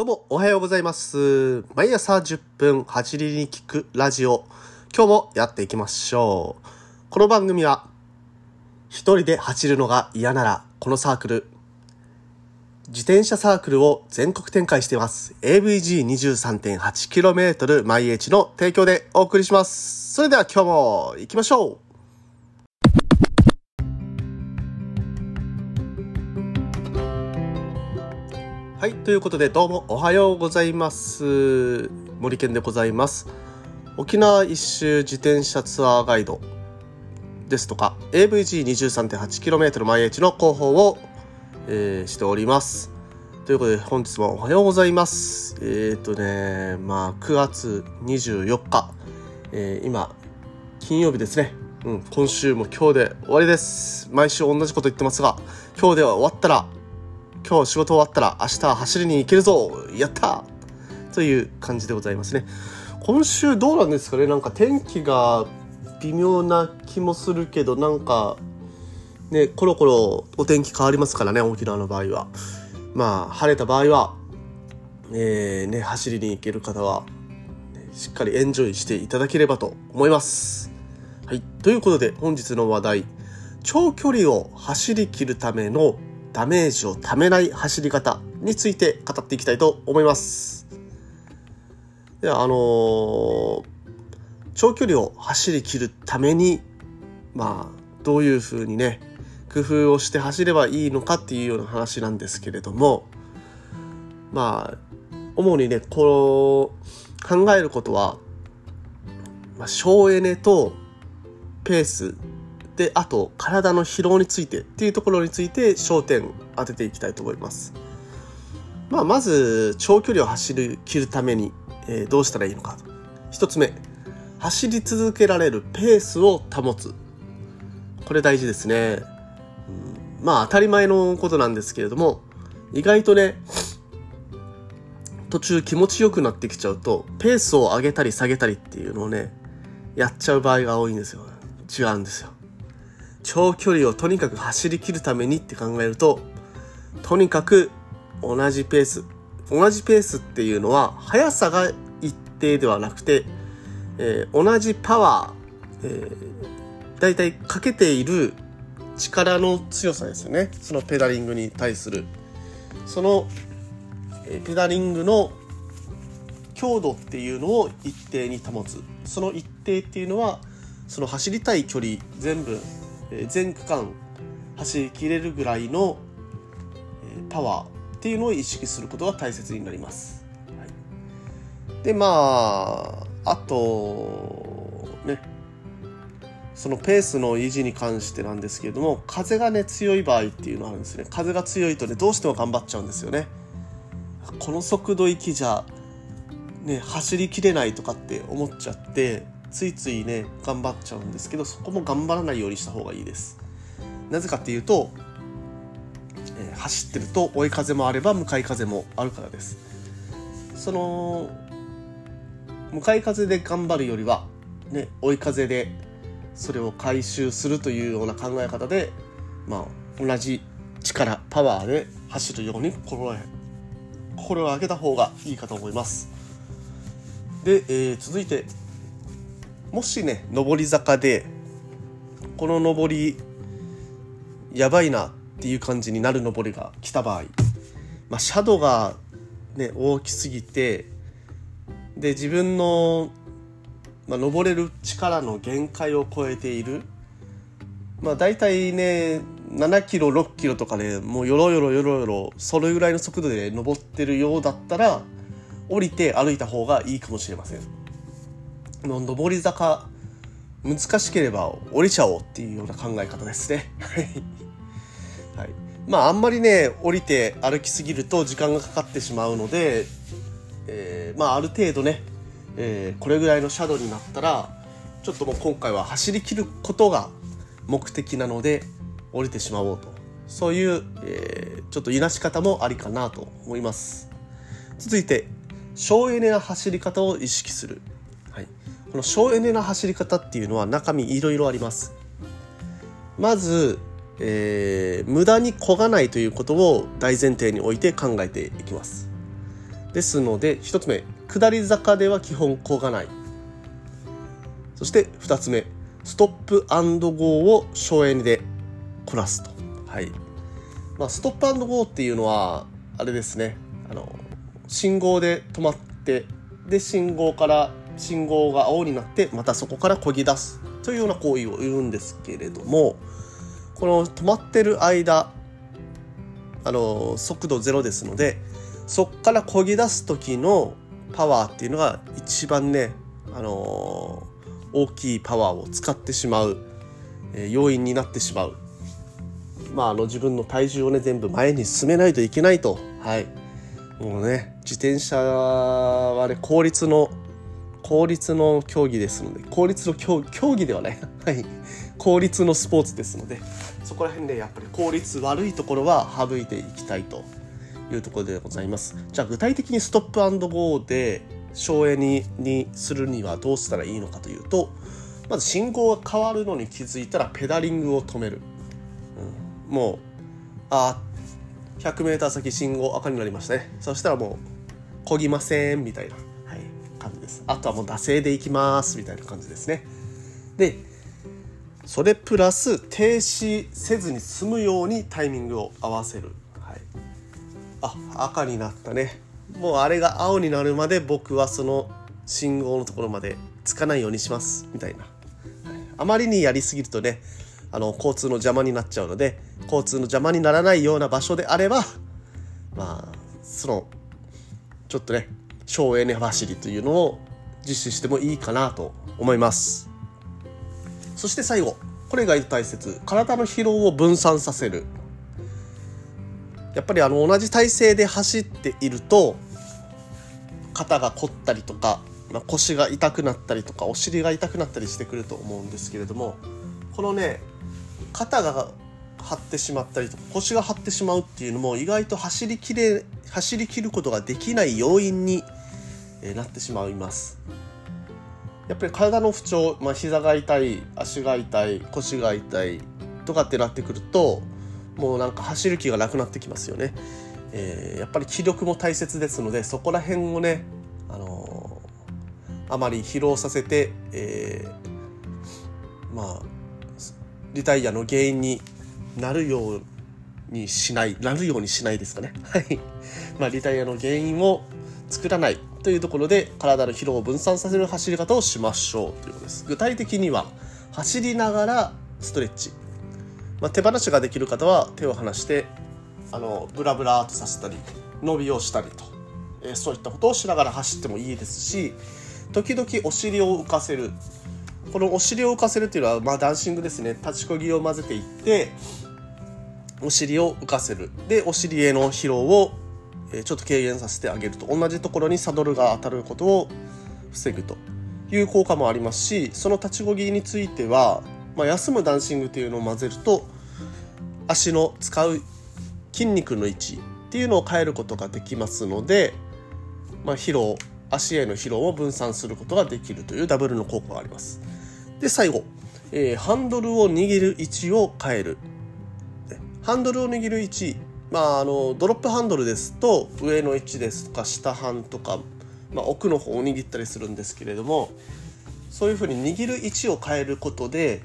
どうもおはようございます。毎朝10分走りに聞くラジオ。今日もやっていきましょう。この番組は、一人で走るのが嫌なら、このサークル、自転車サークルを全国展開しています。AVG23.8km 毎日の提供でお送りします。それでは今日も行きましょう。はい、ということでどうもおはようございます。森健でございます。沖縄一周自転車ツアーガイドですとか AVG23.8km 毎日の広報を、えーしております。ということで本日もおはようございます。えっ、ー、とね、まあ9月24日、えー今金曜日ですね。うん、今週も今日で終わりです。毎週同じこと言ってますが、今日では終わったら今日仕事終わったら明日走りに行けるぞやったという感じでございますね。今週どうなんですかね？なんか天気が微妙な気もするけど、なんか、ね、コロコロお天気変わりますからね、沖縄の場合は。まあ、晴れた場合は、えー、ね、走りに行ける方は、ねしっかりエンジョイしていただければと思います。はい。ということで、本日の話題、長距離を走り切るためのダメージをためない走り方について語っていきたいと思います。では、あのー長距離を走り切るために、まあ、どういうふうにね、工夫をして走ればいいのかっていうような話なんですけれども、まあ、主にね、この、考えることは、まあ、省エネとペースで、あと体の疲労についてっていうところについて焦点当てていきたいと思います。まあ、まず、長距離を走る、切るために、えどうしたらいいのか。一つ目、走り続けられるペースを保つ。これ大事ですね。うんまあ、当たり前のことなんですけれども、意外とね、途中気持ちよくなってきちゃうと、ペースを上げたり下げたりっていうのをね、やっちゃう場合が多いんですよ。違うんですよ。長距離をとにかく走り切るためにって考えると、とにかく同じペース。同じペースっていうのは、速さが一定ではなくて、えー同じパワー、えー、だいたいかけている力の強さですよね。そのペダリングに対する。その、えーペダリングの強度っていうのを一定に保つ。その一定っていうのは、その走りたい距離全部、全区間走りきれるぐらいの、パワーっていうのを意識することが大切になります。はい、で、まあ、あと、ね、そのペースの維持に関してなんですけれども、風がね、強い場合っていうのがあるんですね。風が強いとね、どうしても頑張っちゃうんですよね。この速度域じゃ、ね、走りきれないとかって思っちゃって、ついついね、頑張っちゃうんですけど、そこも頑張らないようにした方がいいです。なぜかっていうと、えー走ってると追い風もあれば向かい風もあるからです。その、向かい風で頑張るよりは、ね、追い風でそれを回収するというような考え方で、まあ、同じ力、パワーで走るように心、心を上げた方がいいかと思います。で、えー続いて、もしね、上り坂で、この上り、やばいなっていう感じになる上りが来た場合、まあ、シャドウがね、大きすぎて、で、自分の、まあ、登れる力の限界を超えている。まあ、大体ね、7キロ、6キロとかで、もうよろよろよろよろ、それぐらいの速度で登ってるようだったら、降りて歩いた方がいいかもしれません。の上り坂、難しければ降りちゃおうっていうような考え方ですね。はい。まあ、あんまりね、降りて歩きすぎると時間がかかってしまうので、えーまあ、ある程度ね、えーこれぐらいのシャドウになったら、ちょっともう今回は走り切ることが目的なので、降りてしまおうと。そういう、えーちょっといなし方もありかなと思います。続いて、省エネな走り方を意識する。この省エネな走り方っていうのは中身いろいろあります。まず、えー無駄に漕がないということを大前提に置いて考えていきます。ですので1つ目下り坂では基本こがないそして2つ目ストップゴーを省エネでこなすとはいまあストップゴーっていうのはあれですねあの信号で止まってで信号から信号が青になってまたそこから漕ぎ出すというような行為を言うんですけれどもこの止まってる間あの速度ゼロですのでそこから漕ぎ出す時のパワーっていうのが一番ね、あの大きいパワーを使ってしまう、え、要因になってしまう。まあ、あの自分の体重をね全部前に進めないといけないと。はい。もうね自転車はね効率の効率の競技ですので効率の競技ではない。はい。効率のスポーツですのでそこら辺でやっぱり効率悪いところは省いていきたいというところでございます。じゃあ具体的にストップゴーで省エネにするにはどうしたらいいのかというとまず信号が変わるのに気づいたらペダリングを止める、うん、もうあ 100m 先信号赤になりましたね。そしたらもうこぎませんみたいな、感じです。あとはもう惰性でいきますみたいな感じですね。でそれプラス停止せずに済むようにタイミングを合わせる、はい、あ赤になったね。もうあれが青になるまで僕はその信号のところまでつかないようにしますみたいな、あまりにやりすぎるとねあの交通の邪魔になっちゃうので交通の邪魔にならないような場所であればまあそのちょっとね省エネ走りというのを実施してもいいかなと思います。そして最後これが大切。体の疲労を分散させる。やっぱりあの同じ体勢で走っていると肩が凝ったりとか、まあ、腰が痛くなったりとかお尻が痛くなったりしてくると思うんですけれどもこのね肩が張ってしまったりとか腰が張ってしまうっていうのも意外と走りきれ走りきることができない要因にえなってしまいますやっぱり体の不調、まあ、膝が痛い足が痛い腰が痛いとかってなってくるともうなんか走る気がなくなってきますよね、えー、やっぱり気力も大切ですのでそこら辺をね、あのー、あまり疲労させて、えー、まあリタイアの原因になるようにしない、なるようにしないですかね。はい。まあ、リタイアの原因を作らないというところで、体の疲労を分散させる走り方をしましょうということです。具体的には、走りながらストレッチ。まあ、手放しができる方は手を離して、あの、ブラブラーとさせたり、伸びをしたりと、えー、そういったことをしながら走ってもいいですし、時々お尻を浮かせる。このお尻を浮かせるっていうのは、まあ、ダンシングですね立ちこぎを混ぜていってお尻を浮かせるでお尻への疲労をちょっと軽減させてあげると同じところにサドルが当たることを防ぐという効果もありますしその立ちこぎについては、まあ、休むダンシングっていうのを混ぜると足の使う筋肉の位置っていうのを変えることができますので、まあ、疲労足への疲労を分散することができるというダブルの効果があります。で、最後、えー、ハンドルを握る位置を変える。ハンドルを握る位置、まあ、あの、ドロップハンドルですと、上の位置ですとか、下半とか、まあ、奥の方を握ったりするんですけれども、そういうふうに握る位置を変えることで、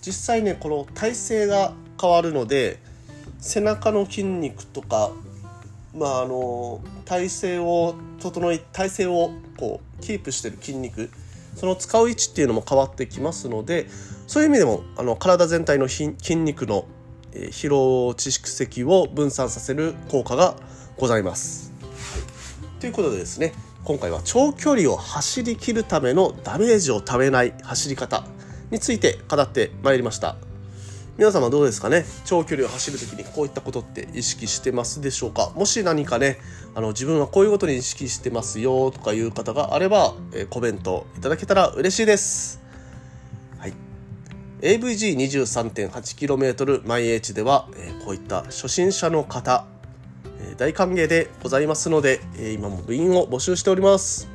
実際ね、この体勢が変わるので、背中の筋肉とか、まあ、あの体勢を整え体勢をこうキープしてる筋肉その使う位置っていうのも変わってきますのでそういう意味でもあの体全体の筋肉の疲労蓄積を分散させる効果がございます。ということでですね今回は長距離を走りきるためのダメージをためない走り方について語ってまいりました。皆様どうですかね？長距離を走る時にこういったことって意識してますでしょうか？もし何かねあの自分はこういうことに意識してますよとかいう方があれば、え、コメントいただけたら嬉しいです。AVG23.8km 毎 H では、え、こういった初心者の方、え、大歓迎でございますので、え今も部員を募集しております。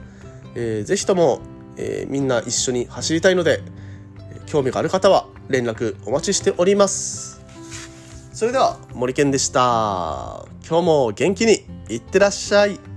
えー、ぜひとも、えみんな一緒に走りたいので、興味がある方は連絡お待ちしております。それでは森健でした。今日も元気にいってらっしゃい。